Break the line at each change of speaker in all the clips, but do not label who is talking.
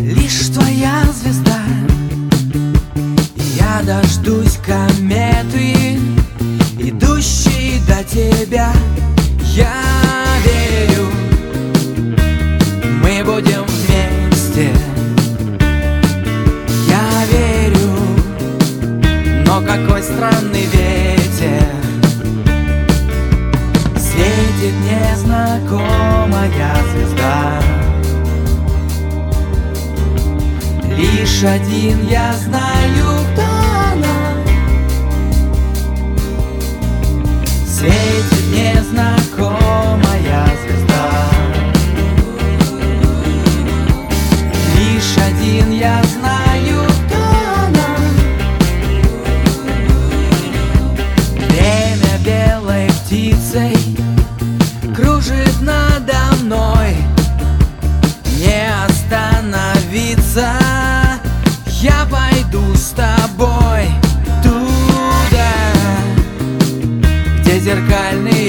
лишь твоя звезда. Я дождусь кометы, идущей до тебя Лишь один я знаю, кто она. Светит незнакомая звезда. Лишь один я знаю, пойду с тобой Туда Где зеркальные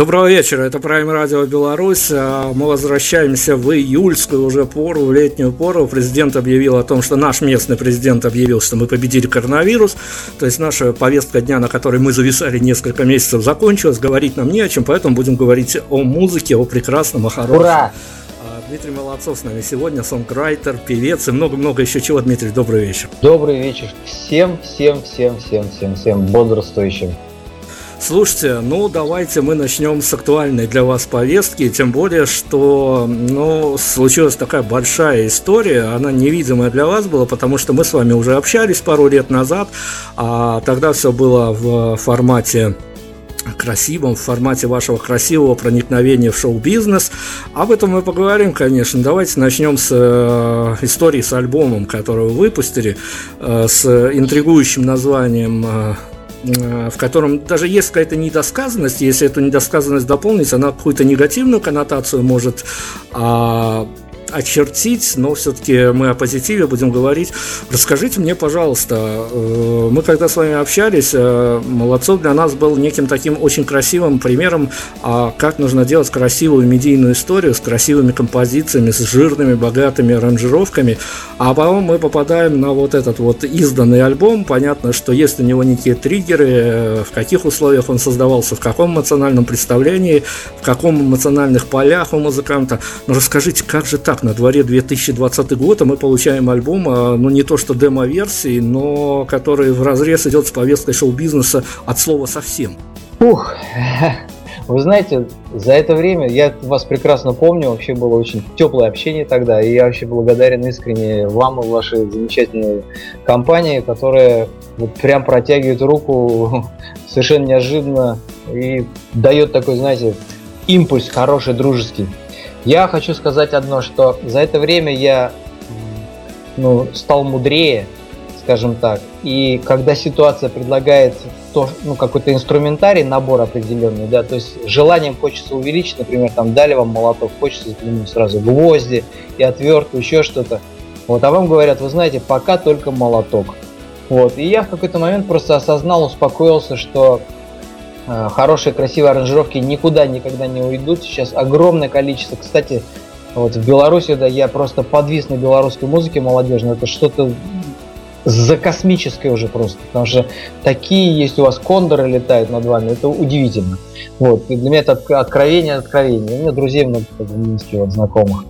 Доброго вечера, это Prime Radio Беларусь. А Мы возвращаемся в июльскую уже пору, в летнюю пору. Президент объявил о том, что наш местный президент объявил, что мы победили коронавирус. То есть наша повестка дня, на которой мы зависали несколько месяцев, закончилась. Говорить нам не о чем, поэтому будем говорить о музыке, о прекрасном, о хорошем.
Ура!
А, Дмитрий Молодцов с нами сегодня, сонграйтер, певец и много-много еще чего. Дмитрий, добрый вечер.
Добрый вечер всем, всем, всем, всем, всем, всем бодрствующим.
Слушайте, ну давайте мы начнем с актуальной для вас повестки, тем более, что ну, случилась такая большая история, она невидимая для вас была, потому что мы с вами уже общались пару лет назад, а тогда все было в формате красивом, в формате вашего красивого проникновения в шоу-бизнес. Об этом мы поговорим, конечно. Давайте начнем с э, истории с альбомом, который вы выпустили, э, с интригующим названием э, в котором даже есть какая-то недосказанность, если эту недосказанность дополнить, она какую-то негативную коннотацию может а, очертить, но все-таки мы о позитиве будем говорить. Расскажите мне, пожалуйста, э, мы когда с вами общались, э, Молодцов для нас был неким таким очень красивым примером, а как нужно делать красивую медийную историю с красивыми композициями, с жирными, богатыми аранжировками. А потом мы попадаем на вот этот вот изданный альбом. Понятно, что есть у него некие триггеры, э, в каких условиях он создавался, в каком эмоциональном представлении, в каком эмоциональных полях у музыканта. Но расскажите, как же так? На дворе 2020 год, и мы получаем альбом, а, ну не то что демо-версии, но который в разрез идет с повесткой шоу-бизнеса от слова совсем.
Ух, вы знаете, за это время я вас прекрасно помню, вообще было очень теплое общение тогда, и я вообще благодарен искренне вам и вашей замечательной компании, которая вот прям протягивает руку совершенно неожиданно и дает такой, знаете, импульс хороший, дружеский. Я хочу сказать одно, что за это время я ну, стал мудрее, скажем так. И когда ситуация предлагает то, ну, какой-то инструментарий, набор определенный, да, то есть желанием хочется увеличить, например, там дали вам молоток, хочется ну, сразу гвозди и отвертку, еще что-то. Вот, а вам говорят, вы знаете, пока только молоток. Вот, и я в какой-то момент просто осознал, успокоился, что хорошие, красивые аранжировки никуда никогда не уйдут. Сейчас огромное количество. Кстати, вот в Беларуси, да, я просто подвис на белорусской музыке молодежной. Это что-то за космическое уже просто. Потому что такие есть у вас кондоры летают над вами. Это удивительно. Вот. И для меня это откровение, откровение. У меня друзей много в Минске, вот, знакомых.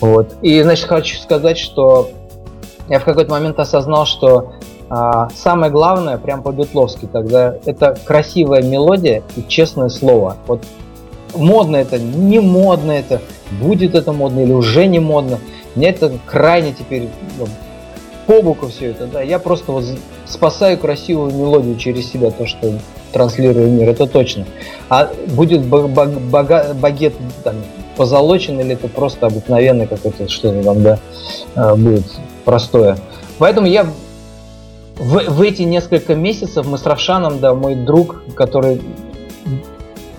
Вот. И, значит, хочу сказать, что я в какой-то момент осознал, что а, самое главное, прям по-бетловски тогда, это красивая мелодия и честное слово. Вот модно это, не модно это, будет это модно или уже не модно. Мне это крайне теперь ну, по боку все это, да. Я просто вот спасаю красивую мелодию через себя, то, что транслирую мир, это точно. А будет багет там, позолочен или это просто обыкновенный какой-то что-то там, да, а, будет простое. Поэтому я в, в эти несколько месяцев мы с Равшаном, да, мой друг, который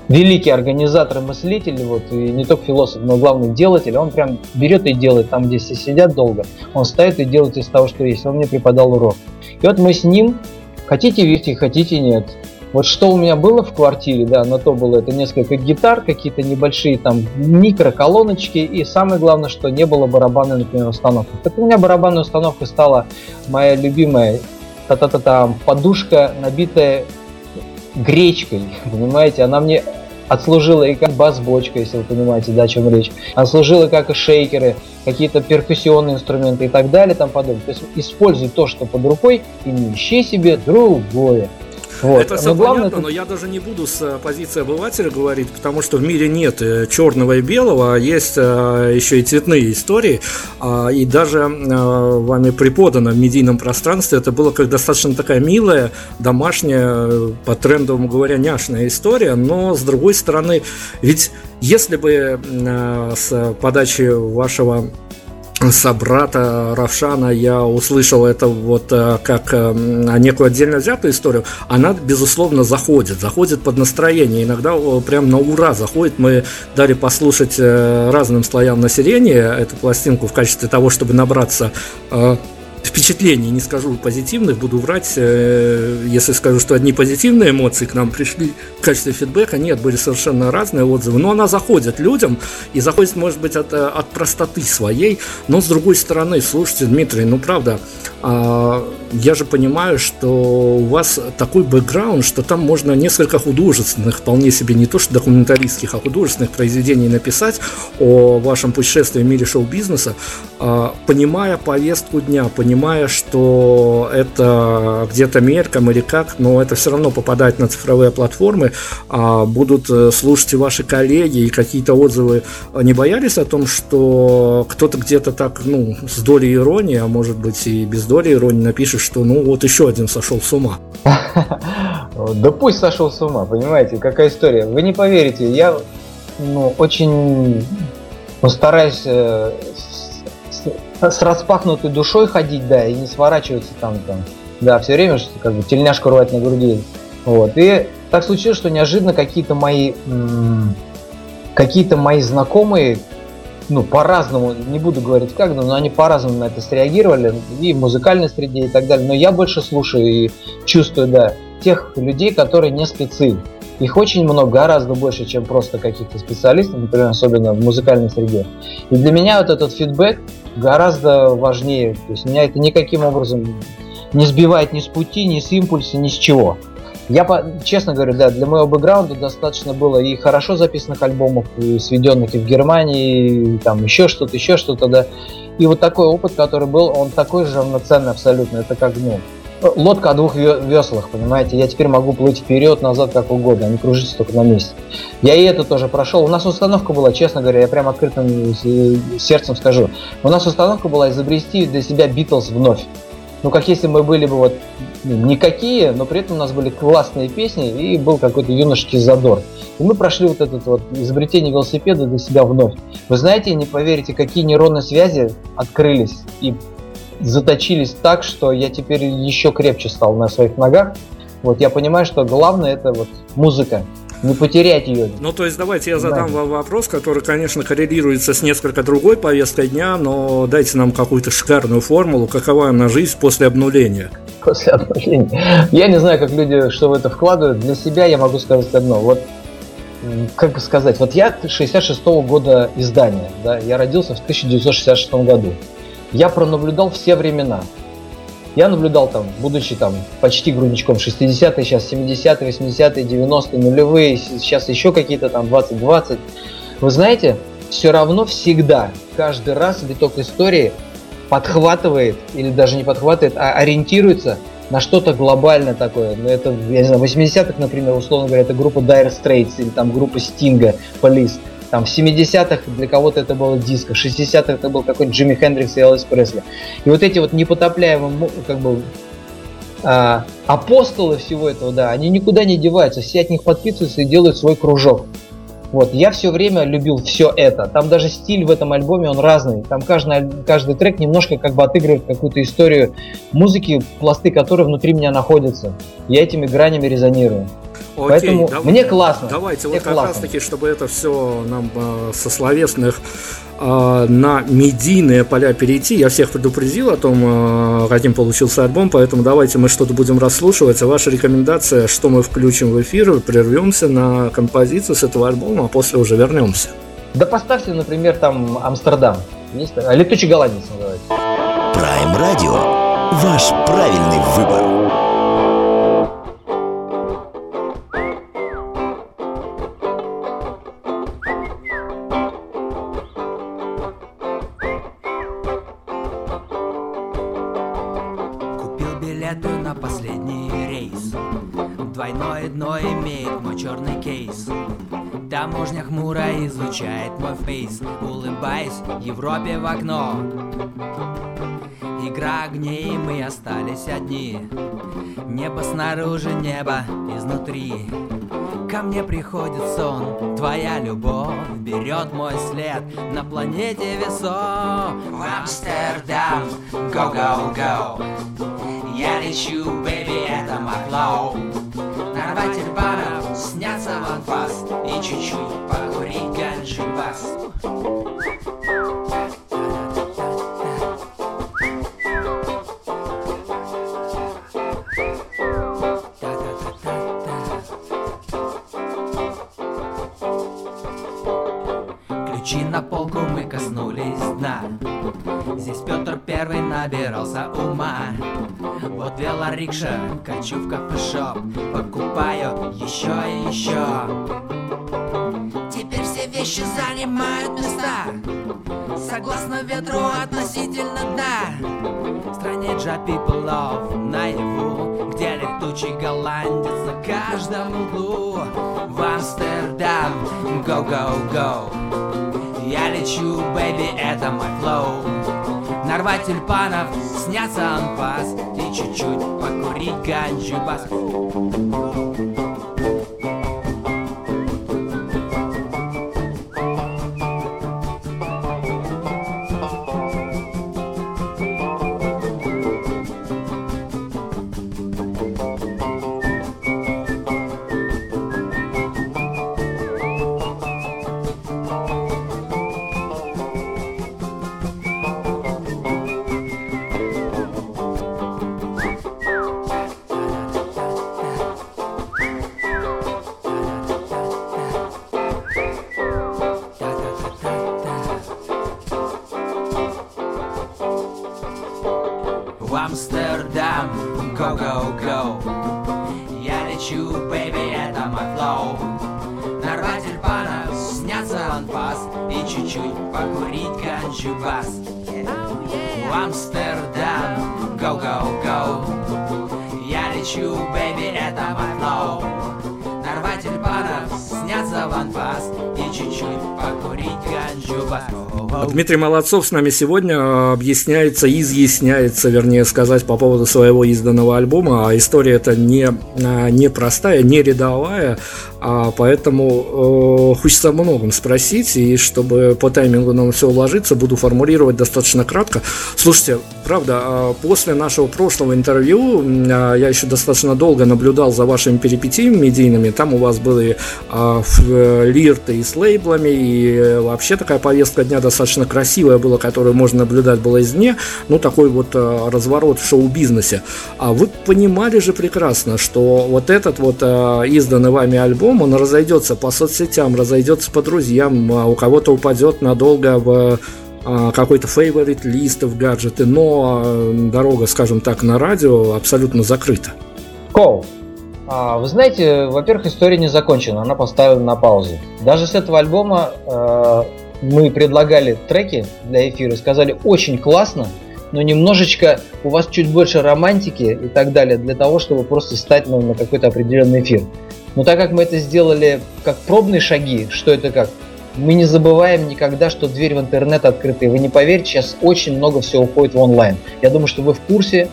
великий организатор и мыслитель, вот, и не только философ, но главный делатель, он прям берет и делает там, где все сидят долго, он стоит и делает из того, что есть. Он мне преподал урок. И вот мы с ним, хотите верьте, хотите нет, вот что у меня было в квартире, да, на то было это несколько гитар, какие-то небольшие там микроколоночки, и самое главное, что не было барабанной, например, установки. Так у меня барабанная установка стала моя любимая та-та-та-там, подушка, набитая гречкой, понимаете, она мне отслужила и как бас-бочка, если вы понимаете, да, о чем речь. Она служила как и шейкеры, какие-то перкуссионные инструменты и так далее, там подобное. То есть используй то, что под рукой, и не ищи себе другое.
Вот. Это все но понятно, главное, но я даже не буду с э, позиции обывателя говорить, потому что в мире нет э, черного и белого, а есть э, еще и цветные истории. А, и даже вами преподано в медийном пространстве это было как достаточно такая милая, домашняя, по трендовому говоря, няшная история, но с другой стороны, ведь если бы с подачи вашего собрата Равшана я услышал это вот э, как э, некую отдельно взятую историю, она, безусловно, заходит, заходит под настроение, иногда прям на ура заходит. Мы дали послушать э, разным слоям населения эту пластинку в качестве того, чтобы набраться впечатлений, не скажу позитивных, буду врать, э, если скажу, что одни позитивные эмоции к нам пришли в качестве фидбэка, нет, были совершенно разные отзывы, но она заходит людям и заходит, может быть, от, от простоты своей, но с другой стороны, слушайте, Дмитрий, ну правда, а, я же понимаю, что у вас такой бэкграунд, что там можно несколько художественных, вполне себе не то что документалистских, а художественных произведений написать о вашем путешествии в мире шоу-бизнеса, а, понимая повестку дня, понимая, что это где-то мельком или как, но это все равно попадает на цифровые платформы, а, будут э, слушать и ваши коллеги, и какие-то отзывы. Не боялись о том, что кто-то где-то так, ну, с долей иронии, а может быть и без доли иронии напишет, что ну вот еще один сошел с ума.
Да пусть сошел с ума, понимаете, какая история. Вы не поверите, я ну, очень постараюсь э, с, с распахнутой душой ходить, да, и не сворачиваться там, там, да, все время что как бы тельняшку рвать на груди. Вот. И так случилось, что неожиданно какие-то мои какие-то мои знакомые ну, по-разному, не буду говорить как, но они по-разному на это среагировали, и в музыкальной среде и так далее. Но я больше слушаю и чувствую, да, тех людей, которые не спецы. Их очень много, гораздо больше, чем просто каких-то специалистов, например, особенно в музыкальной среде. И для меня вот этот фидбэк гораздо важнее. То есть меня это никаким образом не сбивает ни с пути, ни с импульса, ни с чего. Я, честно говорю, да, для моего бэкграунда достаточно было и хорошо записанных альбомов, и сведенных и в Германии, и там еще что-то, еще что-то, да. И вот такой опыт, который был, он такой же равноценный абсолютно. Это как, ну, лодка о двух веслах, понимаете? Я теперь могу плыть вперед, назад, как угодно, а не кружиться только на месте. Я и это тоже прошел. У нас установка была, честно говоря, я прям открытым сердцем скажу. У нас установка была изобрести для себя Битлз вновь. Ну, как если мы были бы вот ну, никакие, но при этом у нас были классные песни и был какой-то юношеский задор. И мы прошли вот это вот изобретение велосипеда для себя вновь. Вы знаете, не поверите, какие нейронные связи открылись и заточились так, что я теперь еще крепче стал на своих ногах. Вот я понимаю, что главное это вот музыка, не потерять ее.
Ну, то есть, давайте я задам вам вопрос, который, конечно, коррелируется с несколько другой повесткой дня, но дайте нам какую-то шикарную формулу, какова она жизнь после обнуления.
После обнуления. Я не знаю, как люди что в это вкладывают. Для себя я могу сказать одно. Вот как бы сказать, вот я 66 -го года издания, да, я родился в 1966 году я пронаблюдал все времена. Я наблюдал там, будучи там почти грудничком 60-е, сейчас 70-е, 80-е, 90-е, нулевые, сейчас еще какие-то там 20-20. Вы знаете, все равно всегда, каждый раз виток истории подхватывает, или даже не подхватывает, а ориентируется на что-то глобальное такое. Ну, это, я не знаю, 80-х, например, условно говоря, это группа Dire Straits или там группа Sting, Police. Там в 70-х для кого-то это было диско, в 60-х это был какой-то Джимми Хендрикс и Элвис Пресли. И вот эти вот непотопляемые как бы а, апостолы всего этого, да, они никуда не деваются, все от них подписываются и делают свой кружок. Вот, я все время любил все это. Там даже стиль в этом альбоме, он разный. Там каждый, каждый трек немножко как бы отыгрывает какую-то историю музыки, пласты которой внутри меня находятся. Я этими гранями резонирую. Окей, Поэтому давай, мне классно.
Давайте мне вот как классно. раз таки, чтобы это все нам э, со словесных на медийные поля перейти. Я всех предупредил о том, э, каким получился альбом, поэтому давайте мы что-то будем расслушивать. А ваша рекомендация, что мы включим в эфир, прервемся на композицию с этого альбома, а после уже вернемся.
Да поставьте, например, там Амстердам. Есть, летучий голландец называется.
Prime Radio. Ваш правильный выбор.
Изучает мой фейс Улыбаясь Европе в окно. Игра огней, мы остались одни. Небо снаружи, небо изнутри. Ко мне приходит сон, твоя любовь Берет мой след. На планете весов Амстердам, go, go, go Я лечу, baby, это мой флоу Нарватель баров, снятся в анфас И чуть-чуть бас Ключи на полку мы коснулись дна. Здесь Петр Первый набирался ума. Вот велорикша, качу в кафешоп Покупаю еще и еще Вещи занимают места. Согласно ветру относительно дна. В стране Джа People наяву Где летучий голландец на каждом углу. В Амстердам. Go, go, go Я лечу, бэби, это мой флоу. Нарвать тюльпанов, снятся анфас И чуть-чуть покурить ганджи в Амстердам. Go, go, go Я лечу, baby, это мой флоу. Нарвать тюльпанов, снятся ланпас И чуть-чуть покурить ганджу бас. В Амстердам. Go, go, go Я лечу,
Дмитрий Молодцов с нами сегодня э, объясняется, изъясняется, вернее сказать, по поводу своего изданного альбома. А история это не, э, не простая, не рядовая, а поэтому э, хочется о многом спросить, и чтобы по таймингу нам все уложиться, буду формулировать достаточно кратко. Слушайте, правда, э, после нашего прошлого интервью э, я еще достаточно долго наблюдал за вашими перипетиями медийными. Там у вас были э, э, лирты и с лейблами, и э, вообще такая повестка дня достаточно красивая была, которую можно наблюдать было извне. Ну, такой вот э, разворот в шоу-бизнесе. А вы понимали же прекрасно, что вот этот вот э, изданный вами альбом, он разойдется по соцсетям, разойдется по друзьям, а у кого-то упадет надолго в а, какой-то фейворит лист в гаджеты, но э, дорога, скажем так, на радио абсолютно закрыта.
Коу, а, вы знаете, во-первых, история не закончена, она поставлена на паузу. Даже с этого альбома э, мы предлагали треки для эфира, сказали очень классно, но немножечко у вас чуть больше романтики и так далее для того, чтобы просто стать ну, на какой-то определенный эфир. Но так как мы это сделали как пробные шаги, что это как, мы не забываем никогда, что дверь в интернет открыта. И вы не поверите, сейчас очень много всего уходит в онлайн. Я думаю, что вы в курсе.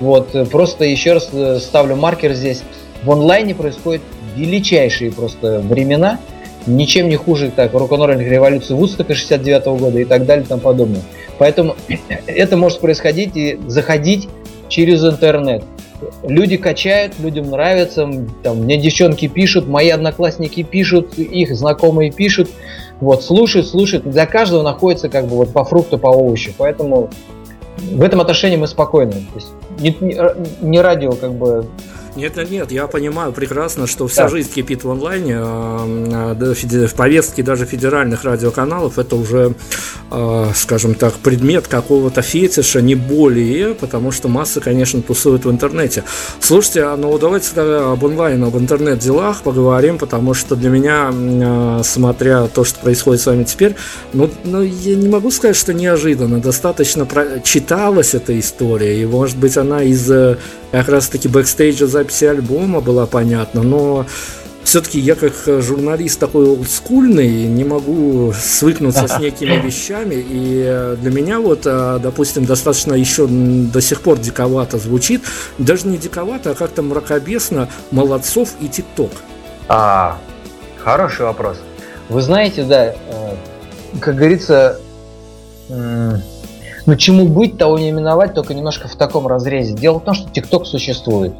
Вот, просто еще раз э, ставлю маркер здесь. В онлайне происходят величайшие просто времена. Ничем не хуже так рок-н-ролльных Вудстока 69 -го года и так далее и тому подобное. Поэтому это может происходить и заходить через интернет люди качают, людям нравится, там, мне девчонки пишут, мои одноклассники пишут, их знакомые пишут, вот, слушают, слушают, для каждого находится как бы вот по фрукту, по овощу, поэтому в этом отношении мы спокойны, то есть не, не, радио как бы
нет, нет, нет, я понимаю прекрасно, что вся да. жизнь кипит в онлайне, а, в повестке даже федеральных радиоканалов это уже, а, скажем так, предмет какого-то фетиша, не более, потому что масса, конечно, тусует в интернете. Слушайте, а, ну давайте тогда об онлайн, об интернет-делах поговорим, потому что для меня, смотря то, что происходит с вами теперь, ну, ну я не могу сказать, что неожиданно, достаточно про... читалась эта история, и может быть она из э, как раз таки бэкстейджа записи альбома была понятна, но все-таки я как журналист такой олдскульный не могу свыкнуться с некими вещами, и для меня вот, а, допустим, достаточно еще до сих пор диковато звучит, даже не диковато, а как-то мракобесно Молодцов и ТикТок.
А, хороший вопрос. Вы знаете, да, э, как говорится, ну, чему быть, того не именовать, только немножко в таком разрезе. Дело в том, что ТикТок существует.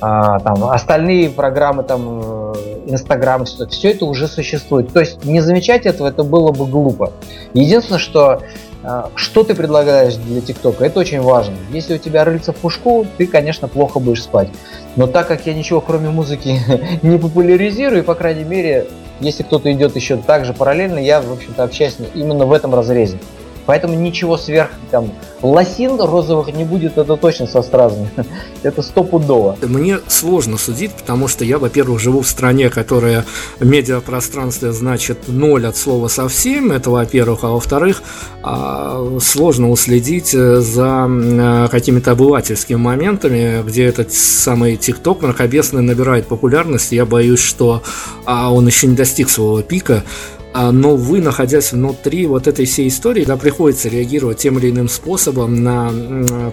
А, там, остальные программы, там, э, Инстаграм, все, все это уже существует. То есть не замечать этого, это было бы глупо. Единственное, что а, что ты предлагаешь для ТикТока, это очень важно. Если у тебя рыльца в пушку, ты, конечно, плохо будешь спать. Но так как я ничего кроме музыки не популяризирую, по крайней мере, если кто-то идет еще так же параллельно, я, в общем-то, общаюсь именно в этом разрезе. Поэтому ничего сверх там лосин розовых не будет, это точно со стразами. это стопудово.
Мне сложно судить, потому что я, во-первых, живу в стране, которая медиапространстве значит ноль от слова совсем, это во-первых, а во-вторых, а, сложно уследить э, за э, какими-то обывательскими моментами, где этот самый ТикТок мракобесный набирает популярность. Я боюсь, что а, он еще не достиг своего пика. А, но вы, находясь внутри вот этой всей истории, да, приходится реагировать тем или иным способом на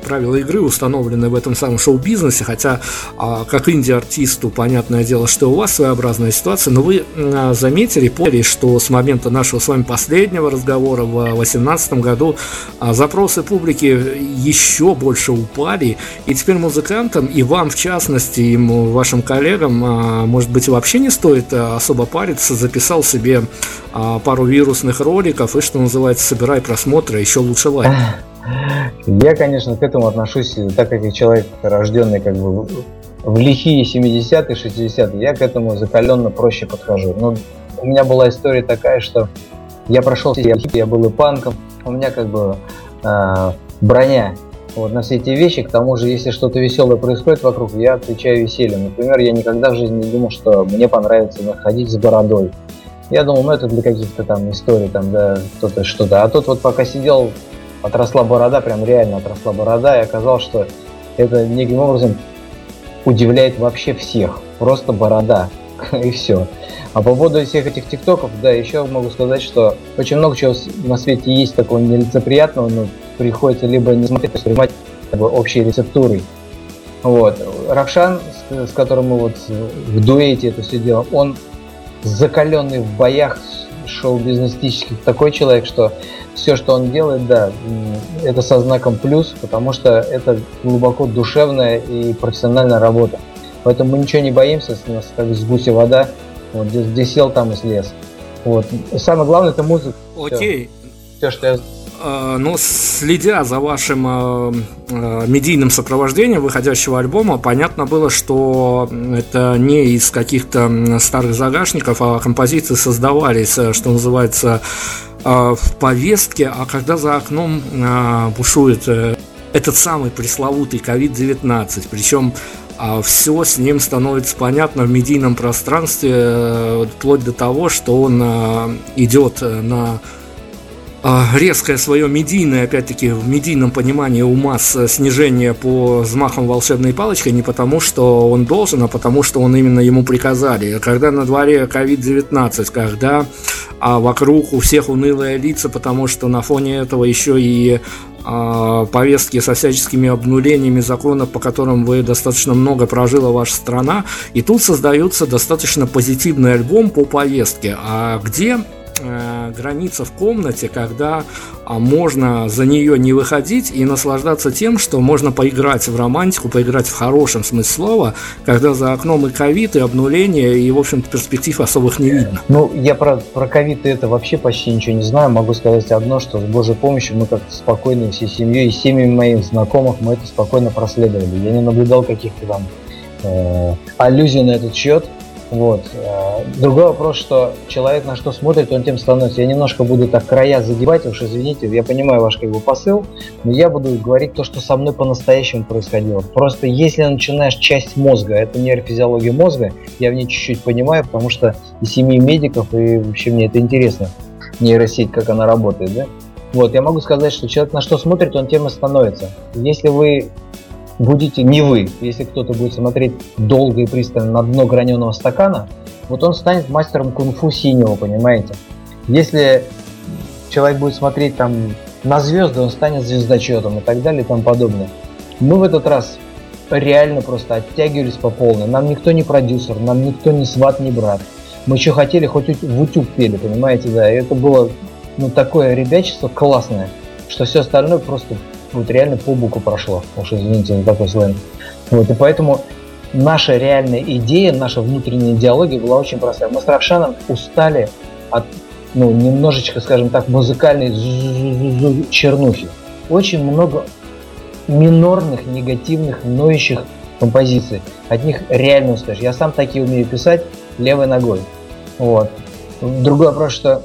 правила игры, установленные в этом самом шоу-бизнесе, хотя а, как инди-артисту, понятное дело, что у вас своеобразная ситуация, но вы а, заметили, поняли, что с момента нашего с вами последнего разговора в 2018 году запросы публики еще больше упали, и теперь музыкантам, и вам в частности, и вашим коллегам, может быть, вообще не стоит особо париться, записал себе а, пару вирусных роликов и, что называется, собирай просмотры, еще лучше лайк.
Я, конечно, к этому отношусь, так как я человек, рожденный как бы в лихие 70-е, 60-е, я к этому закаленно проще подхожу. Но у меня была история такая, что я прошел все я был и панком, у меня как бы э, броня вот, на все эти вещи. К тому же, если что-то веселое происходит вокруг, я отвечаю весельем. Например, я никогда в жизни не думал, что мне понравится находить с бородой. Я думал, ну это для каких-то там историй, там, да, кто-то что-то. А тут вот пока сидел, отросла борода, прям реально отросла борода, и оказалось, что это неким образом удивляет вообще всех. Просто борода. И все. А по поводу всех этих тиктоков, да, еще могу сказать, что очень много чего на свете есть такого нелицеприятного, но приходится либо не смотреть, а воспринимать как бы, общей рецептурой. Вот. Равшан, с, с которым мы вот в дуэте это все делаем, он закаленный в боях шоу-бизнесистических такой человек, что все, что он делает, да, это со знаком плюс, потому что это глубоко душевная и профессиональная работа. Поэтому мы ничего не боимся, у нас как с гуся вода, вот где, где сел, там и слез. Вот. самое главное это музыка.
Окей.
Все, все что я
но следя за вашим а, а, медийным сопровождением выходящего альбома, понятно было, что это не из каких-то старых загашников, а композиции создавались, что называется, в повестке, а когда за окном бушует э, этот самый пресловутый COVID-19, причем все с ним становится понятно в медийном пространстве, э, вплоть до того, что он идет на а, резкое свое медийное, опять-таки, в медийном понимании у масс снижение по взмахам волшебной палочкой не потому, что он должен, а потому, что он именно ему приказали. Когда на дворе COVID-19, когда а вокруг у всех унылые лица, потому что на фоне этого еще и а, повестки со всяческими обнулениями законов, по которым вы достаточно много прожила ваша страна, и тут создается достаточно позитивный альбом по повестке. А где э, граница в комнате, когда а, можно за нее не выходить и наслаждаться тем, что можно поиграть в романтику, поиграть в хорошем смысле слова, когда за окном и ковид, и обнуление, и, в общем-то, перспектив особых не видно.
Ну, я про, про ковид это вообще почти ничего не знаю. Могу сказать одно, что с Божьей помощью мы как-то спокойно всей семьей и семьями моих знакомых мы это спокойно проследовали. Я не наблюдал каких-то там э, аллюзий на этот счет. Вот. Э, другой вопрос, что человек на что смотрит, он тем становится. Я немножко буду так края загибать, уж извините, я понимаю ваш как бы посыл, но я буду говорить то, что со мной по-настоящему происходило. Просто если начинаешь часть мозга, это нейрофизиология мозга, я в ней чуть-чуть понимаю, потому что и семьи медиков, и вообще мне это интересно, нейросеть, как она работает, да? Вот, я могу сказать, что человек на что смотрит, он тем и становится. Если вы будете не вы. Если кто-то будет смотреть долго и пристально на дно граненого стакана, вот он станет мастером кунг-фу синего, понимаете? Если человек будет смотреть там на звезды, он станет звездочетом и так далее и тому подобное. Мы в этот раз реально просто оттягивались по полной. Нам никто не продюсер, нам никто не сват, не брат. Мы что хотели, хоть в утюг пели, понимаете, да. И это было ну, такое ребячество классное, что все остальное просто вот реально по буку прошло. Уж извините за такой сленг. Вот, и поэтому наша реальная идея, наша внутренняя идеология была очень простая. Мы с Равшаном устали от, ну, немножечко, скажем так, музыкальной чернухи. Очень много минорных, негативных, ноющих композиций. От них реально устаешь. Я сам такие умею писать левой ногой. Вот. Другой вопрос, что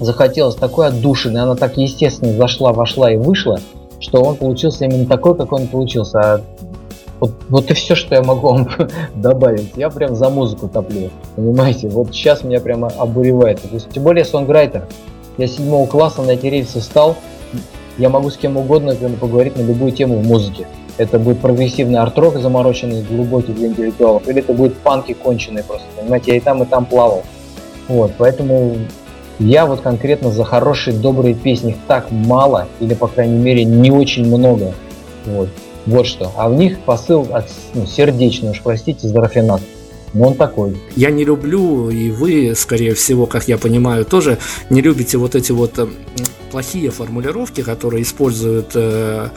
захотелось такой отдушины, она так естественно зашла, вошла и вышла, что он получился именно такой, как он получился. А вот, вот и все, что я могу вам добавить. Я прям за музыку топлю. Понимаете? Вот сейчас меня прямо обуревает. То есть, тем более сонграйтер. Я седьмого класса на эти рельсы встал. Я могу с кем угодно поговорить на любую тему в музыке. Это будет прогрессивный арт-рок замороченный, глубокий для интеллектуалов, или это будет панки конченые просто. Понимаете, я и там, и там плавал. Вот, поэтому я вот конкретно за хорошие, добрые песни так мало, или, по крайней мере, не очень много. Вот, вот что. А в них посыл от, ну, сердечный, уж простите за рафинат. Но он такой.
Я не люблю, и вы, скорее всего, как я понимаю, тоже не любите вот эти вот э, плохие формулировки, которые используют э,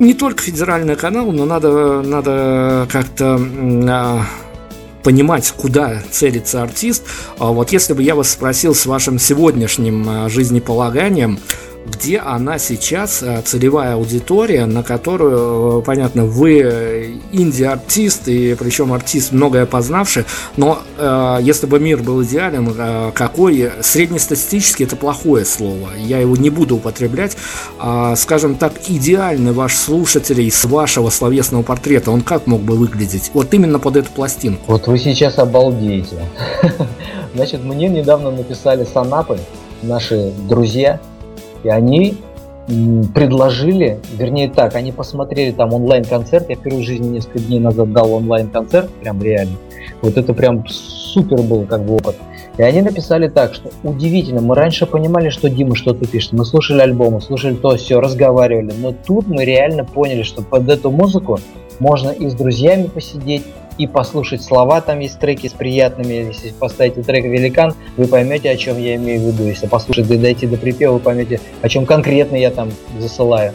не только федеральный канал, но надо, надо как-то э, понимать, куда целится артист. А вот если бы я вас спросил с вашим сегодняшним а, жизнеполаганием, где она сейчас, а, целевая аудитория, на которую, понятно, вы инди-артист, и причем артист многое познавший, но э, если бы мир был идеален, э, какой среднестатистически это плохое слово, я его не буду употреблять, э, скажем так, идеальный ваш слушатель из вашего словесного портрета, он как мог бы выглядеть? Вот именно под эту пластинку.
Вот вы сейчас обалдеете. Значит, мне недавно написали санапы, наши друзья, и они предложили, вернее так, они посмотрели там онлайн-концерт, я впервые в жизни несколько дней назад дал онлайн-концерт, прям реально. Вот это прям супер был как бы опыт. И они написали так, что удивительно, мы раньше понимали, что Дима что-то пишет, мы слушали альбомы, слушали то, все, разговаривали, но тут мы реально поняли, что под эту музыку можно и с друзьями посидеть, и послушать слова. Там есть треки с приятными. Если поставите трек «Великан», вы поймете, о чем я имею в виду. Если послушать дойти до припева, вы поймете, о чем конкретно я там засылаю.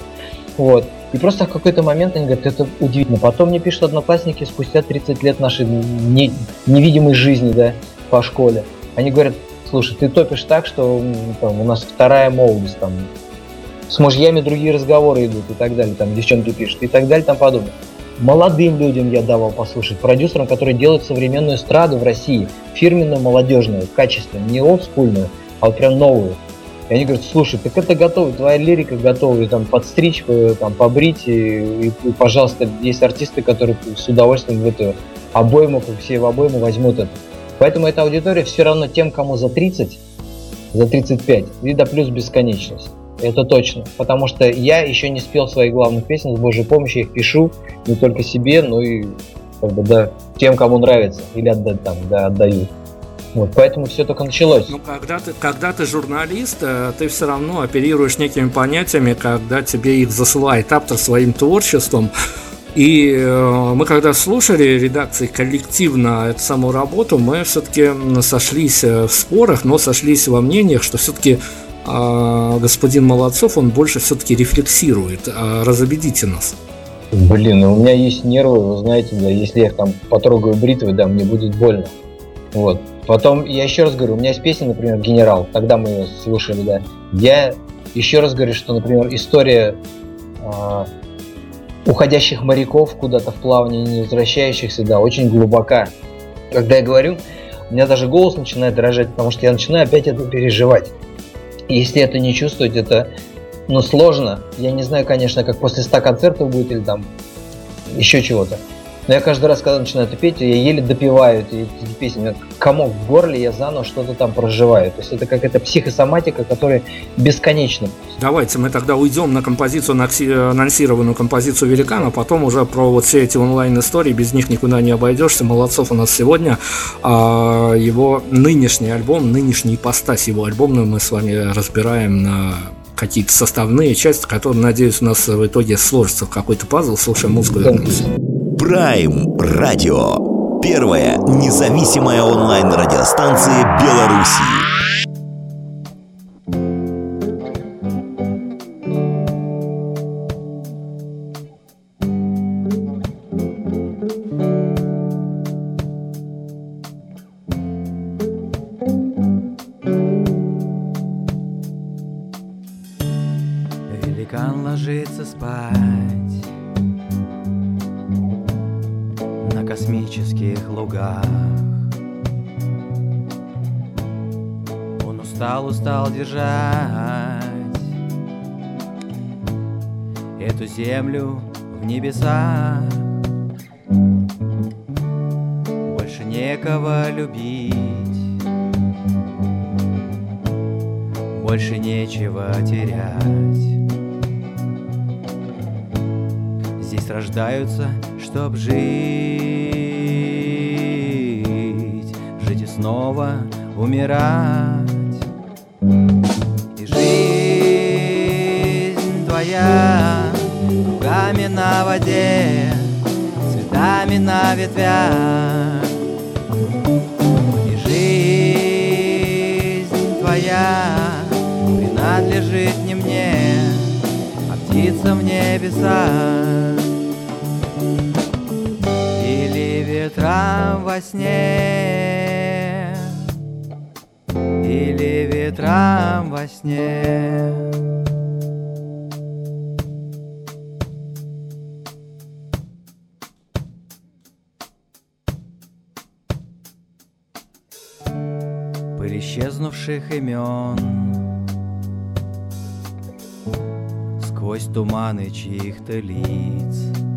Вот. И просто в какой-то момент они говорят, это удивительно. Потом мне пишут одноклассники спустя 30 лет нашей не, невидимой жизни, да, по школе. Они говорят, слушай, ты топишь так, что там, у нас вторая молодость, там, с мужьями другие разговоры идут и так далее, там девчонки пишут и так далее, там подобное молодым людям я давал послушать, продюсерам, которые делают современную эстраду в России, фирменную, молодежную, качественную, не олдскульную, а вот прям новую. И они говорят, слушай, так это готово, твоя лирика готова, и там подстричь, э, там побрить, и, и, и пожалуйста, есть артисты, которые с удовольствием в эту обойму, как все в обойму, возьмут это. Поэтому эта аудитория все равно тем, кому за 30, за 35, и до плюс бесконечность. Это точно. Потому что я еще не спел своих главных песен, с Божьей помощью их пишу не только себе, но и как бы, да, тем, кому нравится, или отдать там, да, отдаю. Вот, поэтому все только началось.
Ну, когда ты, когда ты журналист, э, ты все равно оперируешь некими понятиями, когда тебе их засылает автор своим творчеством. И э, мы когда слушали редакции коллективно эту самую работу, мы все-таки сошлись э, в спорах, но сошлись во мнениях, что все-таки господин Молодцов, он больше все-таки рефлексирует. А разобедите нас.
Блин, у меня есть нервы, вы знаете, да, если я их там потрогаю бритвой, да, мне будет больно. Вот. Потом, я еще раз говорю, у меня есть песня, например, «Генерал», тогда мы ее слушали, да. Я еще раз говорю, что, например, история э, уходящих моряков куда-то в плавание, не возвращающихся, да, очень глубока. Когда я говорю, у меня даже голос начинает дрожать, потому что я начинаю опять это переживать. Если это не чувствовать, это ну, сложно. Я не знаю, конечно, как после 100 концертов будет или там еще чего-то. Но я каждый раз, когда начинаю это петь, я еле допиваю эти, эти песни. Комок в горле, я заново что-то там проживаю. То есть это какая-то психосоматика, которая бесконечна.
Давайте мы тогда уйдем на композицию, на анонсированную композицию «Великана», потом уже про вот все эти онлайн-истории, без них никуда не обойдешься. Молодцов у нас сегодня. А его нынешний альбом, нынешний ипостась его альбомную мы с вами разбираем на какие-то составные части, которые, надеюсь, у нас в итоге сложится в какой-то пазл. Слушаем музыку вернемся.
Прайм Радио. Первая независимая онлайн-радиостанция Беларуси.
Великан ложится спать космических лугах. Он устал, устал держать эту землю в небесах. Больше некого любить, больше нечего терять. Здесь рождаются, чтоб жить снова умирать. И жизнь твоя кругами на воде, цветами на ветвях. И жизнь твоя принадлежит не мне, а птицам в ветра во сне. Или ветра во сне. Пыль исчезнувших имен. Сквозь туманы чьих-то лиц.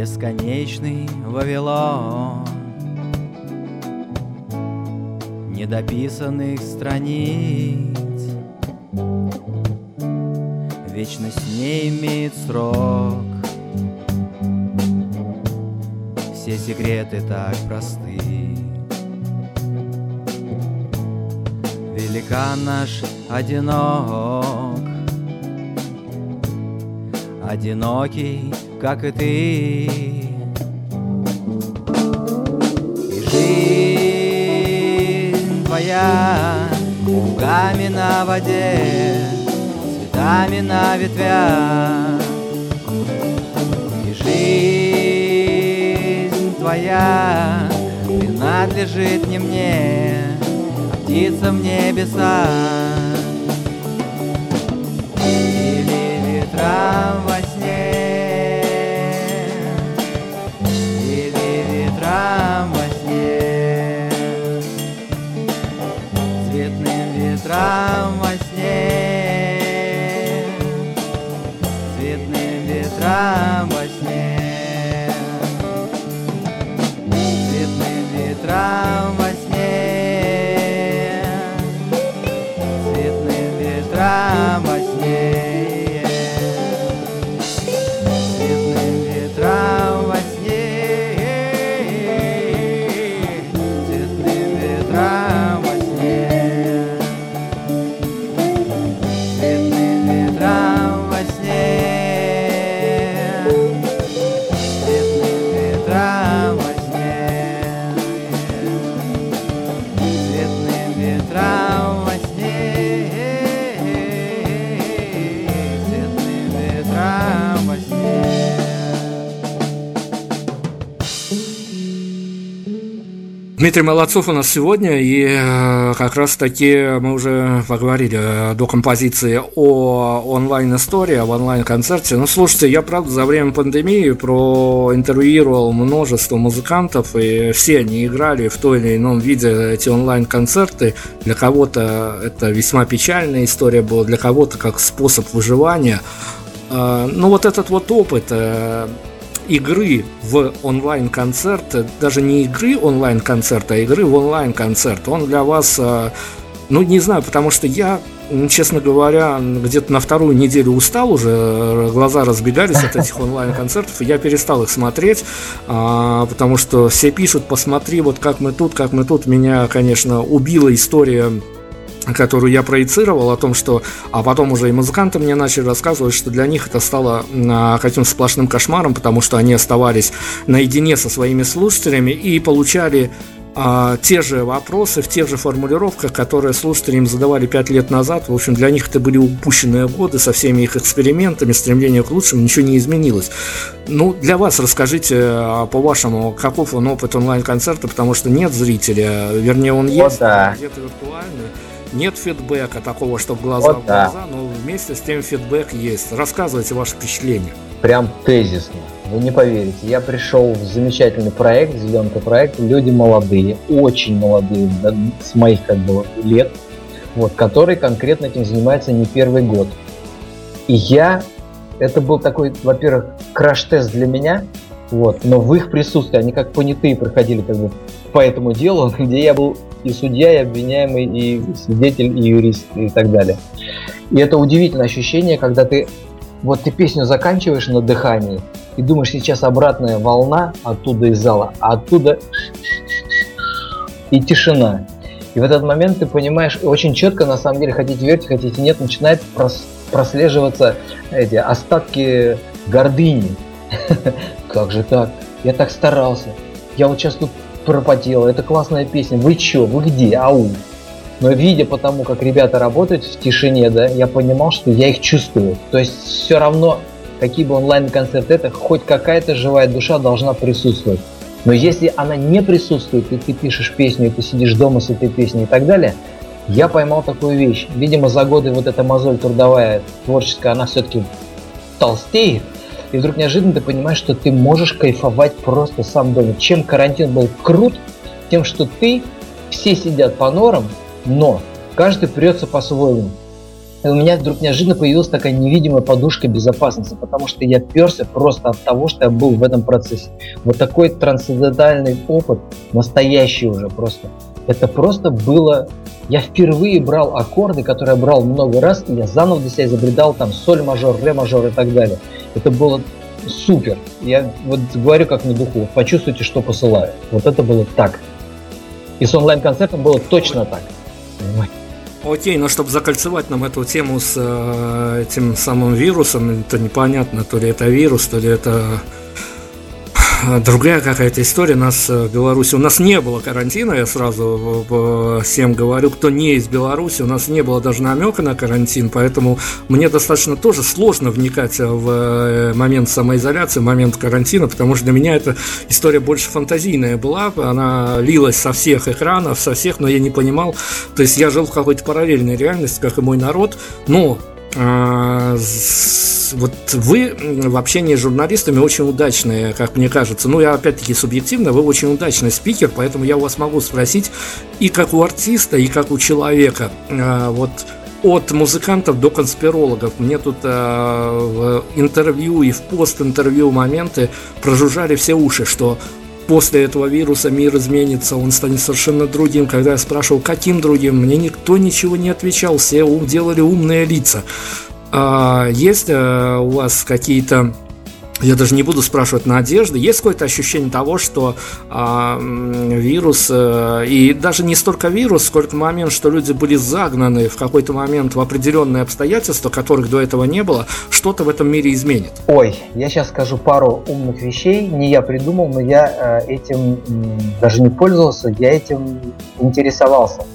Бесконечный Вавилон. Недописанных страниц. Вечность не имеет срок. Все секреты так просты. Великан наш одинок. Одинокий, как и ты. И жизнь твоя Лугами на воде Цветами на ветвях. И жизнь твоя Принадлежит не мне птица в небеса Или ветрам
Дмитрий Молодцов у нас сегодня, и э, как раз таки мы уже поговорили э, до композиции о онлайн-истории, об онлайн-концерте. Ну, слушайте, я, правда, за время пандемии проинтервьюировал множество музыкантов, и все они играли в той или ином виде эти онлайн-концерты. Для кого-то это весьма печальная история была, для кого-то как способ выживания. Э, Ну, вот этот вот опыт э, игры в онлайн-концерт, даже не игры онлайн-концерта, а игры в онлайн-концерт, он для вас, э, ну, не знаю, потому что я, м, честно говоря, где-то на вторую неделю устал уже, э, глаза разбегались от этих онлайн-концертов, и я перестал их смотреть, а, потому что все пишут, посмотри, вот как мы тут, как мы тут, меня, конечно, убила история которую я проецировал о том, что, а потом уже и музыканты мне начали рассказывать, что для них это стало а, каким-то сплошным кошмаром, потому что они оставались наедине со своими слушателями и получали а, те же вопросы в тех же формулировках, которые слушатели им задавали пять лет назад. В общем, для них это были упущенные годы со всеми их экспериментами, стремлением к лучшему, ничего не изменилось. Ну, для вас расскажите а, по-вашему, каков он опыт онлайн-концерта, потому что нет зрителя, вернее, он есть,
да.
где-то виртуальный. Нет фидбэка такого, что в глаза
Вот
в
да.
глаза, но вместе с тем фидбэк есть. Рассказывайте ваши впечатления.
Прям тезисно. Вы не поверите. Я пришел в замечательный проект, зеленка проект. Люди молодые, очень молодые, да, с моих как бы лет, вот, которые конкретно этим занимаются не первый год. И я, это был такой, во-первых, краш-тест для меня, вот, но в их присутствии они как понятые проходили как бы по этому делу, где я был и судья, и обвиняемый, и свидетель, и юрист, и так далее. И это удивительное ощущение, когда ты вот ты песню заканчиваешь на дыхании и думаешь, сейчас обратная волна оттуда из зала, а оттуда и тишина. И в этот момент ты понимаешь, очень четко, на самом деле, хотите верьте, хотите нет, начинает прос- прослеживаться эти остатки гордыни. Как же так? Я так старался. Я вот сейчас тут пропотел. Это классная песня. Вы чё? Вы где? Ау. Но видя по тому, как ребята работают в тишине, да, я понимал, что я их чувствую. То есть все равно, какие бы онлайн-концерты это, хоть какая-то живая душа должна присутствовать. Но если она не присутствует, и ты пишешь песню, и ты сидишь дома с этой песней и так далее, я поймал такую вещь. Видимо, за годы вот эта мозоль трудовая, творческая, она все-таки толстеет. И вдруг неожиданно ты понимаешь, что ты можешь кайфовать просто сам дома. Чем карантин был крут, тем, что ты, все сидят по норам, но каждый прется по-своему. И у меня вдруг неожиданно появилась такая невидимая подушка безопасности, потому что я перся просто от того, что я был в этом процессе. Вот такой трансцендентальный опыт, настоящий уже просто. Это просто было... Я впервые брал аккорды, которые я брал много раз, и я заново для себя изобретал там соль мажор, ре мажор и так далее. Это было супер. Я вот говорю как на духу, почувствуйте, что посылаю. Вот это было так. И с онлайн-концертом было точно так.
Окей, но чтобы закольцевать нам эту тему с э, этим самым вирусом, это непонятно, то ли это вирус, то ли это другая какая-то история. У нас э, в Беларуси, у нас не было карантина, я сразу всем говорю, кто не из Беларуси, у нас не было даже намека на карантин, поэтому мне достаточно тоже сложно вникать в э, момент самоизоляции, в момент карантина, потому что для меня эта история больше фантазийная была, она лилась со всех экранов, со всех, но я не понимал, то есть я жил в какой-то параллельной реальности, как и мой народ, но вот вы в общении с журналистами очень удачные, как мне кажется. Ну, я опять-таки субъективно, вы очень удачный спикер, поэтому я у вас могу спросить и как у артиста, и как у человека. А, вот от музыкантов до конспирологов. Мне тут э, в интервью и в пост-интервью моменты прожужжали все уши, что после этого вируса мир изменится, он станет совершенно другим. Когда я спрашивал, каким другим, мне никто ничего не отвечал, все делали умные лица. А, есть а, у вас какие-то я даже не буду спрашивать надежды, есть какое-то ощущение того, что э, вирус, э, и даже не столько вирус, сколько момент, что люди были загнаны в какой-то момент в определенные обстоятельства, которых до этого не было, что-то в этом мире изменит?
Ой, я сейчас скажу пару умных вещей, не я придумал, но я э, этим э, даже не пользовался, я этим интересовался.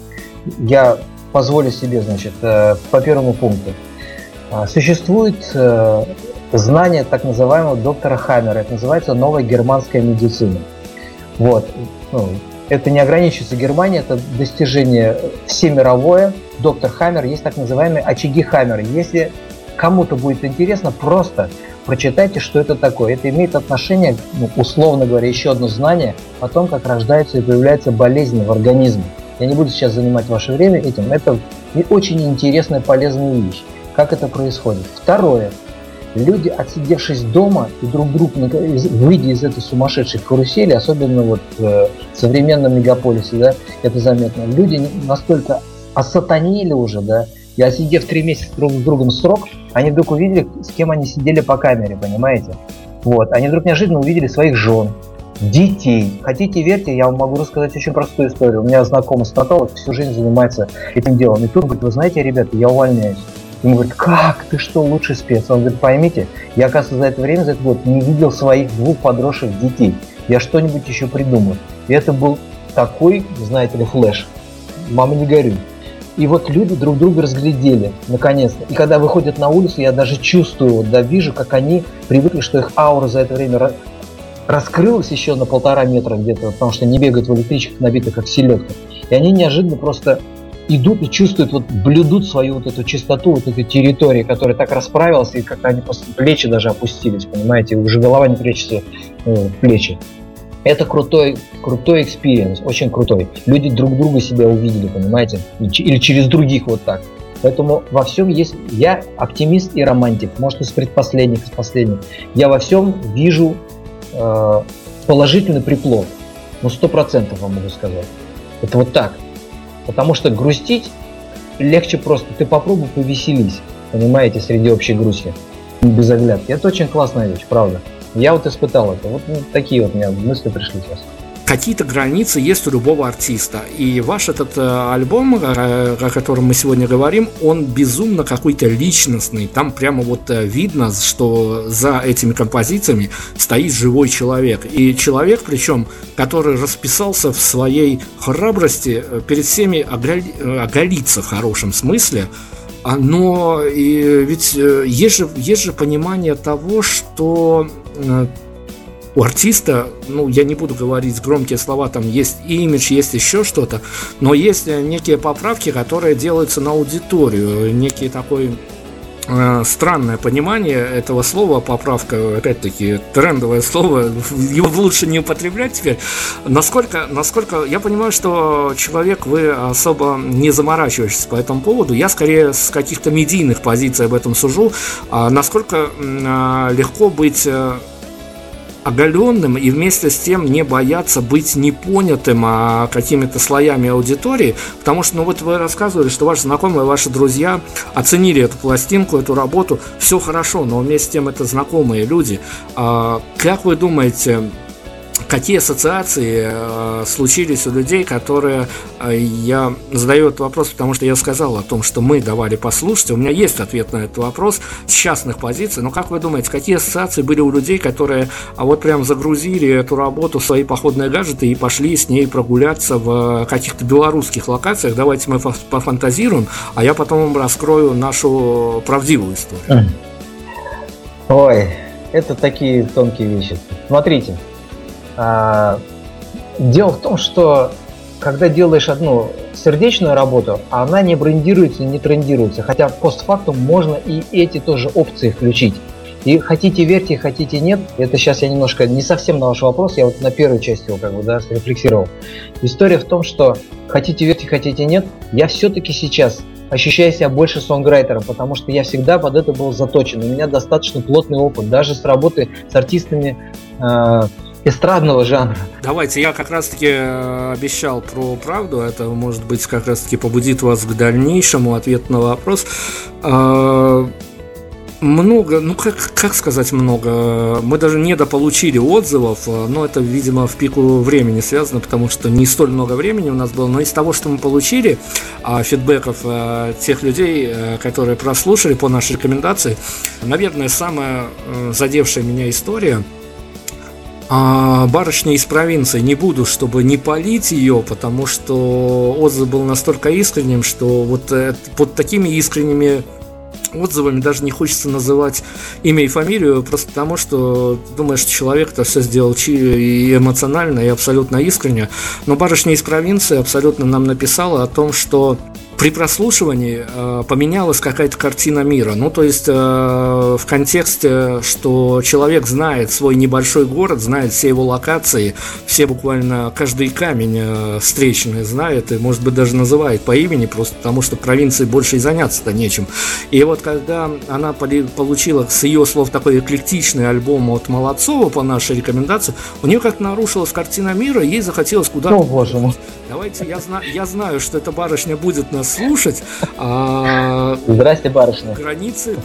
Я позволю себе, значит, э, по первому пункту. Э, существует знание так называемого доктора Хаммера. Это называется новая германская медицина. Вот. Ну, это не ограничивается Германией, это достижение всемировое. Доктор Хаммер, есть так называемые очаги Хаммера. Если кому-то будет интересно, просто прочитайте, что это такое. Это имеет отношение, ну, условно говоря, еще одно знание о том, как рождаются и появляются болезни в организме. Я не буду сейчас занимать ваше время этим. Это очень интересная, полезная вещь. Как это происходит? Второе люди, отсидевшись дома и друг друга, выйдя из этой сумасшедшей карусели, особенно вот в современном мегаполисе, да, это заметно, люди настолько осатанили уже, да, и отсидев три месяца друг с другом срок, они вдруг увидели, с кем они сидели по камере, понимаете? Вот, они вдруг неожиданно увидели своих жен, детей. Хотите, верьте, я вам могу рассказать очень простую историю. У меня знакомый стоматолог всю жизнь занимается этим делом. И тут говорит, вы знаете, ребята, я увольняюсь. Ему говорит, как ты что, лучший спец? Он говорит, поймите, я, оказывается, за это время, за этот год не видел своих двух подросших детей. Я что-нибудь еще придумаю. И это был такой, знаете ли, флеш. Мама, не горюй. И вот люди друг друга разглядели, наконец-то. И когда выходят на улицу, я даже чувствую, вот, да, вижу, как они привыкли, что их аура за это время раскрылась еще на полтора метра где-то, потому что не бегают в электричках, набитых как селедка. И они неожиданно просто идут и чувствуют, вот блюдут свою вот эту чистоту, вот этой территории, которая так расправилась, и как они плечи даже опустились, понимаете, уже голова не плечется в плечи. Это крутой, крутой experience, очень крутой. Люди друг друга себя увидели, понимаете, или через других вот так. Поэтому во всем есть... Я оптимист и романтик, может, из предпоследних, из последних. Я во всем вижу э, положительный приплод. Ну, сто процентов вам могу сказать. Это вот так. Потому что грустить легче просто. Ты попробуй повеселись, понимаете, среди общей грусти. Без оглядки. Это очень классная вещь, правда. Я вот испытал это. Вот ну, такие вот у меня мысли пришли сейчас
какие-то границы есть у любого артиста. И ваш этот э, альбом, о, котором мы сегодня говорим, он безумно какой-то личностный. Там прямо вот э, видно, что за этими композициями стоит живой человек. И человек, причем, который расписался в своей храбрости э, перед всеми оголи, оголиться в хорошем смысле. Но и ведь есть же, есть же понимание того, что у артиста, ну, я не буду говорить громкие слова, там есть имидж, есть еще что-то, но есть некие поправки, которые делаются на аудиторию, некий такой э, странное понимание этого слова, поправка, опять-таки, трендовое слово, его лучше не употреблять теперь. Насколько, насколько я понимаю, что человек, вы особо не заморачиваетесь по этому поводу, я скорее с каких-то медийных позиций об этом сужу, а насколько а, легко быть э, оголенным и вместе с тем не бояться быть непонятым а какими-то слоями аудитории, потому что, ну вот вы рассказывали, что ваши знакомые, ваши друзья оценили эту пластинку, эту работу, все хорошо, но вместе с тем это знакомые люди. А, как вы думаете, какие ассоциации э, случились у людей, которые э, я задаю этот вопрос, потому что я сказал о том, что мы давали послушать. У меня есть ответ на этот вопрос с частных позиций. Но как вы думаете, какие ассоциации были у людей, которые а вот прям загрузили эту работу в свои походные гаджеты и пошли с ней прогуляться в каких-то белорусских локациях? Давайте мы пофантазируем, а я потом вам раскрою нашу правдивую историю.
Ой, это такие тонкие вещи. Смотрите, дело в том, что когда делаешь одну сердечную работу, она не брендируется, не трендируется. Хотя постфактум можно и эти тоже опции включить. И хотите верьте, хотите нет, это сейчас я немножко не совсем на ваш вопрос, я вот на первой части его как бы да, срефлексировал. История в том, что хотите верьте, хотите нет, я все-таки сейчас ощущаю себя больше сонграйтером, потому что я всегда под это был заточен. У меня достаточно плотный опыт, даже с работы с артистами э, эстрадного жанра.
Давайте, я как раз-таки э, обещал про правду, это, может быть, как раз-таки побудит вас к дальнейшему ответу на вопрос. А, много, ну как, как сказать много, мы даже недополучили отзывов, э, но это, видимо, в пику времени связано, потому что не столь много времени у нас было, но из того, что мы получили, а, фидбэков э, тех людей, которые прослушали по нашей рекомендации, наверное, самая задевшая меня история – а барышня из провинции не буду, чтобы не полить ее, потому что отзыв был настолько искренним, что вот э, под такими искренними отзывами даже не хочется называть имя и фамилию, просто потому что думаешь, человек это все сделал и эмоционально, и абсолютно искренне. Но барышня из провинции абсолютно нам написала о том, что при прослушивании э, поменялась какая-то картина мира. Ну, то есть э, в контексте, что человек знает свой небольшой город, знает все его локации, все буквально каждый камень э, встречный знает и, может быть, даже называет по имени, просто потому что провинции больше и заняться-то нечем. И вот когда она получила с ее слов такой эклектичный альбом от Молодцова по нашей рекомендации, у нее как нарушилась картина мира, ей захотелось куда-то...
О, боже мой.
Давайте, я, зна- я знаю, что эта барышня будет нас слушать. А...
Здрасте, барышня.
Границы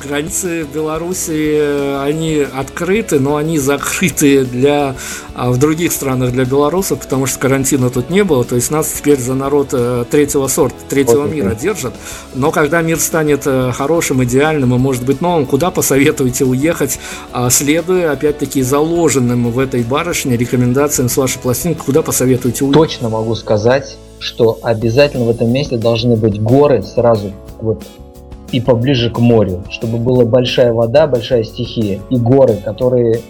границы Беларуси, они открыты, но они закрыты для, а в других странах для белорусов, потому что карантина тут не было, то есть нас теперь за народ э, третьего сорта, третьего вот мира держат. Но когда мир станет э, хорошим, идеальным и может быть новым, куда посоветуете уехать, а следуя опять-таки заложенным в этой барышне рекомендациям с вашей пластинки, куда посоветуете
уехать? Точно могу сказать, что обязательно в этом месте должны быть горы сразу вот и поближе к морю, чтобы была большая вода, большая стихия и горы, которые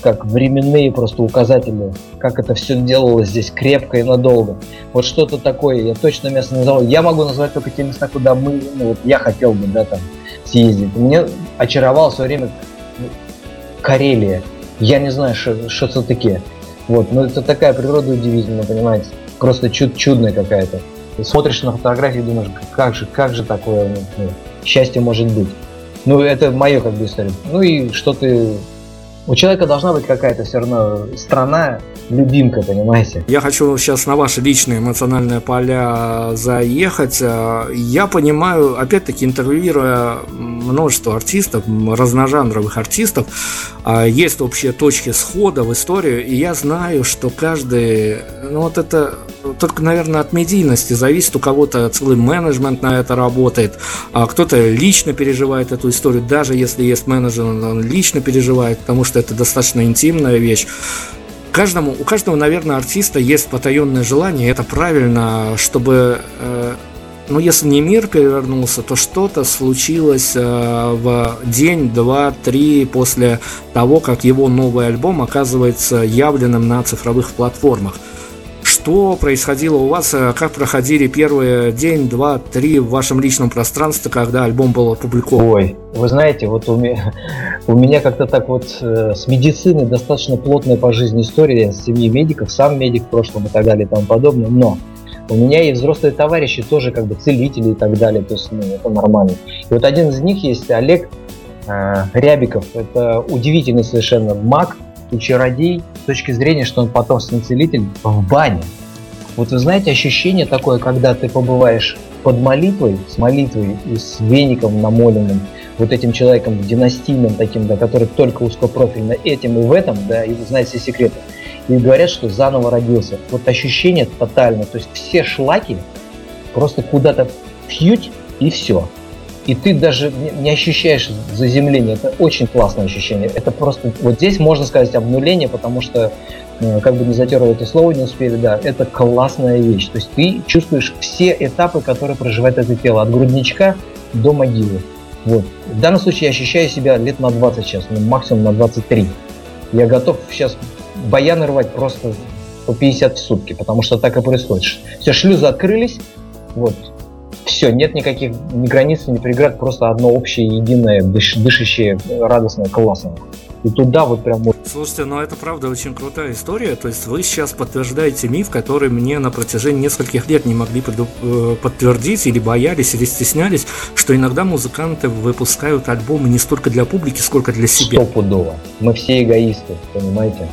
как временные просто указатели, как это все делалось здесь крепко и надолго. Вот что-то такое, я точно место назвал. Я могу назвать только те места, куда мы, ну вот я хотел бы, да, там, съездить. Мне очаровало в свое время Карелия. Я не знаю, что это такие. Вот, но это такая природа удивительная, понимаете? Просто чуд чудная какая-то. смотришь на фотографии и думаешь, как же, как же такое, ну, счастье может быть. Ну, это мое как бы история. Ну и что ты... У человека должна быть какая-то все равно страна, любимка, понимаете?
Я хочу сейчас на ваши личные эмоциональные поля заехать. Я понимаю, опять-таки, интервьюируя множество артистов, разножанровых артистов, а, есть общие точки схода в историю, и я знаю, что каждый, ну вот это только, наверное, от медийности зависит. У кого-то целый менеджмент на это работает, а кто-то лично переживает эту историю, даже если есть менеджер, он лично переживает, потому что это достаточно интимная вещь. Каждому, у каждого, наверное, артиста есть потаенное желание, и это правильно, чтобы э, ну, если не мир перевернулся, то что-то случилось э, в день, два, три после того, как его новый альбом оказывается явленным на цифровых платформах что происходило у вас, э, как проходили первые день, два, три в вашем личном пространстве, когда альбом был опубликован?
Ой, вы знаете, вот у меня, у меня как-то так вот э, с медициной достаточно плотная по жизни история, с семьи медиков, сам медик в прошлом и так далее и тому подобное, но у меня есть взрослые товарищи, тоже как бы целители и так далее, то есть ну, это нормально. И вот один из них есть Олег э, Рябиков, это удивительный совершенно маг, и чародей с точки зрения, что он потомственный целитель в бане. Вот вы знаете ощущение такое, когда ты побываешь под молитвой, с молитвой и с веником намоленным, вот этим человеком династийным таким, да, который только узкопрофильно этим и в этом, да, и знает все секреты. И говорят, что заново родился. Вот ощущение тотально, то есть все шлаки просто куда-то фьють и все и ты даже не ощущаешь заземления. Это очень классное ощущение. Это просто, вот здесь можно сказать обнуление, потому что, э, как бы не затерли это слово, не успели, да, это классная вещь. То есть ты чувствуешь все этапы, которые проживает это тело, от грудничка до могилы. Вот. В данном случае я ощущаю себя лет на 20 сейчас, ну, максимум на 23. Я готов сейчас баяны рвать просто по 50 в сутки, потому что так и происходит. Все, шлюзы открылись, вот, все, нет никаких ни границ, ни преград, просто одно общее, единое, дыш, дышащее, радостное, классное. И туда вот прям...
Слушайте, ну это правда очень крутая история. То есть вы сейчас подтверждаете миф, который мне на протяжении нескольких лет не могли э, подтвердить, или боялись, или стеснялись, что иногда музыканты выпускают альбомы не столько для публики, сколько для себя.
Стопудово. Мы все эгоисты, понимаете?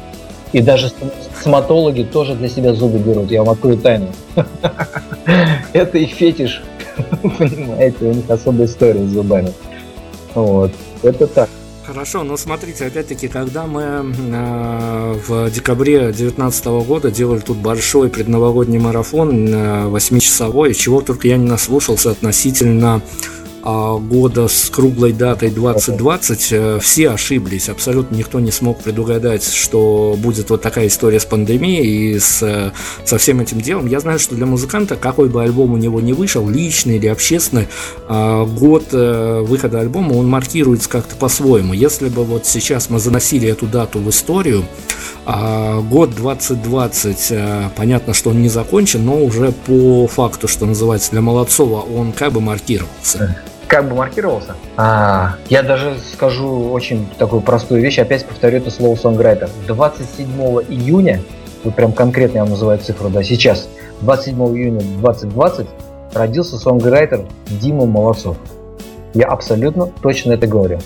И даже стоматологи тоже для себя зубы берут. Я вам открою тайну. Это их фетиш. Понимаете, у них особая история с зубами. Вот. Это так.
Хорошо, но смотрите, опять-таки, когда мы э, в декабре 2019 года делали тут большой предновогодний марафон э, 8-часовой, чего только я не наслушался относительно а, года с круглой датой 2020 э, все ошиблись. Абсолютно никто не смог предугадать, что будет вот такая история с пандемией и с, э, со всем этим делом. Я знаю, что для музыканта, какой бы альбом у него не вышел, личный или общественный, а, год э, выхода альбома, он маркируется как-то по-своему. Если бы вот сейчас мы заносили эту дату в историю, а, год 2020, понятно, что он не закончен, но уже по факту, что называется, для Молодцова, он как бы маркировался
как бы маркировался. А, я даже скажу очень такую простую вещь, опять повторю это слово сонграйтер. 27 июня, вот прям конкретно я вам называю цифру, да, сейчас, 27 июня 2020 родился сонграйтер Дима Молодцов. Я абсолютно точно это говорю.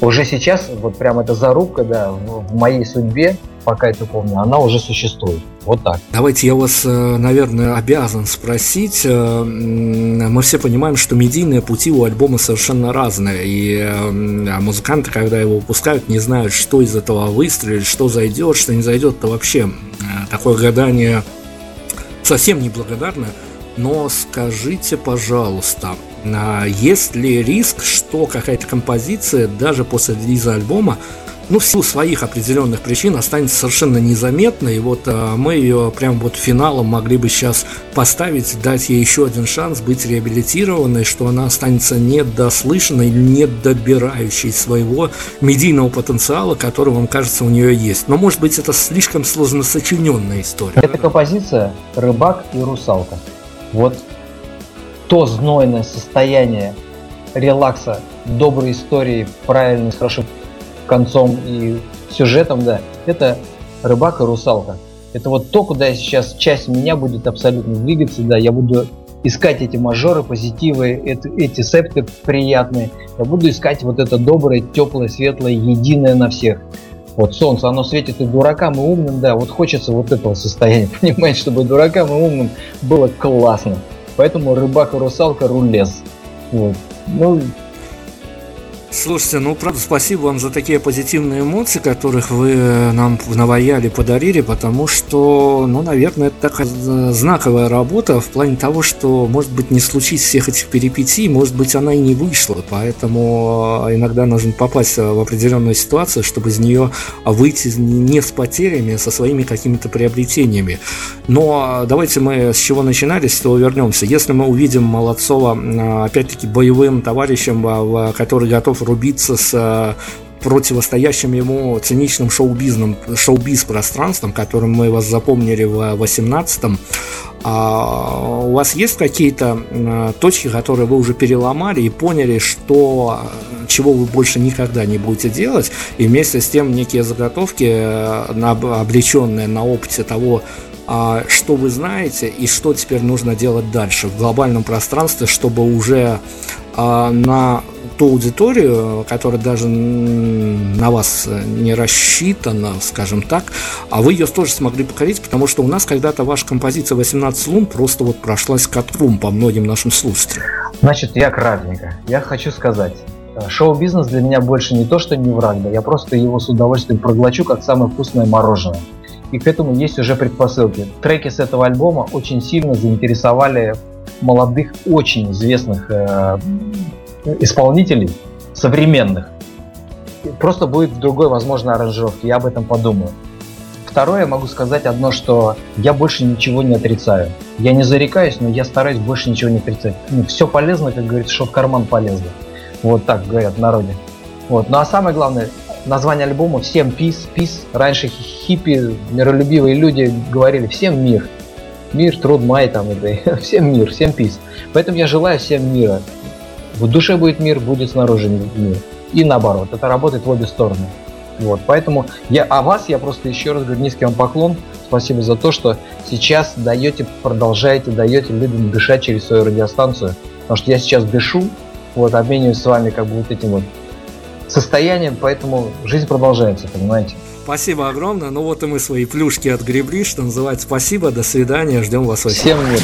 Уже сейчас, вот прям эта зарубка, да, в моей судьбе, пока это помню, она уже существует. Вот так.
Давайте я вас, э, наверное, обязан спросить. Э, мы все понимаем, что медийные пути у альбома совершенно разные. И э, музыканты, когда его выпускают, не знают, что из этого выстрелит, что зайдет, что не зайдет. Это вообще такое гадание совсем неблагодарное. Но скажите, пожалуйста, есть ли риск, что какая-то композиция даже после релиза альбома ну, в силу своих определенных причин останется совершенно незаметной. И вот а, мы ее прям вот финалом могли бы сейчас поставить, дать ей еще один шанс быть реабилитированной, что она останется недослышанной, недобирающей своего медийного потенциала, который, вам кажется, у нее есть. Но, может быть, это слишком сложно сочиненная история.
Это композиция «Рыбак и русалка». Вот то знойное состояние релакса, доброй истории, правильной, с хорошим концом и сюжетом, да, это рыбак и русалка. Это вот то, куда сейчас часть меня будет абсолютно двигаться, да, я буду искать эти мажоры, позитивы, эти, эти септы приятные. Я буду искать вот это доброе, теплое, светлое, единое на всех. Вот солнце, оно светит и дуракам, и умным, да, вот хочется вот этого состояния, понимаете, чтобы дуракам и умным было классно. Поэтому рыбак и русалка рулез. Вот. Ну,
Слушайте, ну правда, спасибо вам за такие позитивные эмоции, которых вы нам наваяли, подарили, потому что, ну, наверное, это такая знаковая работа в плане того, что, может быть, не случись всех этих перипетий, может быть, она и не вышла, поэтому а, иногда нужно попасть в определенную ситуацию, чтобы из нее выйти не с потерями, а со своими какими-то приобретениями. Но а, давайте мы с чего начинали, с того вернемся. Если мы увидим Молодцова, опять-таки, боевым товарищем, который готов рубиться с противостоящим ему циничным шоу-бизном, шоу-биз-пространством, которым мы вас запомнили в 18-м, а у вас есть какие-то э, точки, которые вы уже переломали и поняли, что э, чего вы больше никогда не будете делать, и вместе с тем некие заготовки, э, обреченные на опыте того, а, что вы знаете и что теперь нужно делать дальше в глобальном пространстве, чтобы уже а, на ту аудиторию, которая даже на вас не рассчитана, скажем так, а вы ее тоже смогли покорить, потому что у нас когда-то ваша композиция 18 лун просто вот прошлась катком по многим нашим слушателям.
Значит, я кратенько. Я хочу сказать, э, шоу-бизнес для меня больше не то, что не враг, да, я просто его с удовольствием проглочу, как самое вкусное мороженое. И к этому есть уже предпосылки. Треки с этого альбома очень сильно заинтересовали молодых, очень известных э, исполнителей, современных. Просто будет в другой, возможно, аранжировке, я об этом подумаю. Второе, могу сказать одно, что я больше ничего не отрицаю. Я не зарекаюсь, но я стараюсь больше ничего не отрицать. Ну, все полезно, как говорится, что в карман полезно. Вот так говорят в народе. Вот. Ну а самое главное, название альбома «Всем peace, peace». Раньше хиппи, миролюбивые люди говорили «Всем мир». Мир, труд, май, там, это, всем мир, всем peace. Поэтому я желаю всем мира. В душе будет мир, будет снаружи мир. И наоборот, это работает в обе стороны. Вот, поэтому я о вас, я просто еще раз говорю низкий вам поклон. Спасибо за то, что сейчас даете, продолжаете, даете людям дышать через свою радиостанцию. Потому что я сейчас дышу, вот, обмениваюсь с вами как бы вот этим вот состоянием, поэтому жизнь продолжается, понимаете?
Спасибо огромное. Ну вот и мы свои плюшки отгребли, что называется. Спасибо, до свидания, ждем вас в
Всем мир.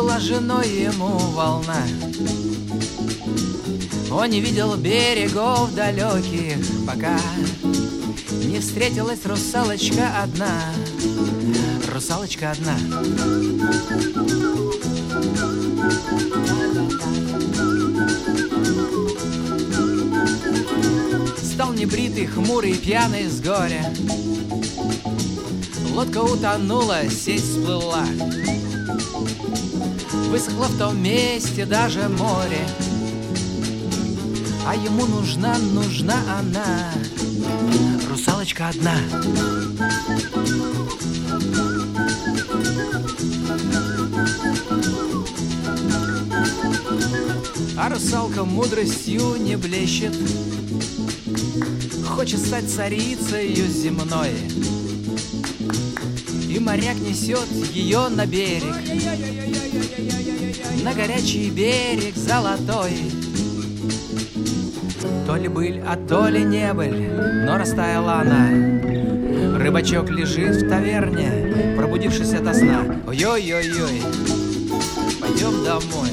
Была женой ему волна. Он не видел берегов далеких, пока не встретилась русалочка одна. Русалочка одна. Стал небритый, хмурый, пьяный с горя. Лодка утонула, сесть сплыла. Высохло в том месте даже море. А ему нужна, нужна она Русалочка одна А русалка мудростью не блещет Хочет стать царицей земной моряк несет ее на берег На горячий берег золотой то ли быль, а то ли не быль, но растаяла она. Рыбачок лежит в таверне, пробудившись ото сна. Ой-ой-ой-ой, пойдем домой.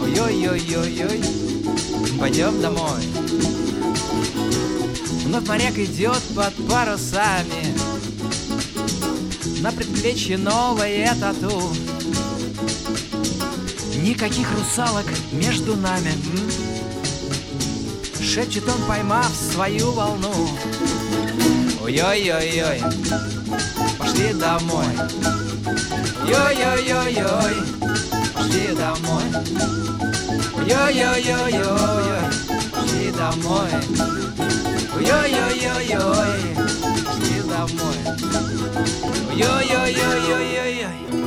Ой-ой-ой-ой-ой, пойдем домой. Вновь моряк идет под парусами, Предплечье новое тату. Никаких русалок между нами. Шепчет он, поймав свою волну. Ой-ой-ой-ой, пошли домой. Ой-ой-ой-ой, пошли домой. Ой-ой-ой-ой, пошли домой. Ой-ой-ой-ой, пошли домой Ой-ой-ой-ой, пошли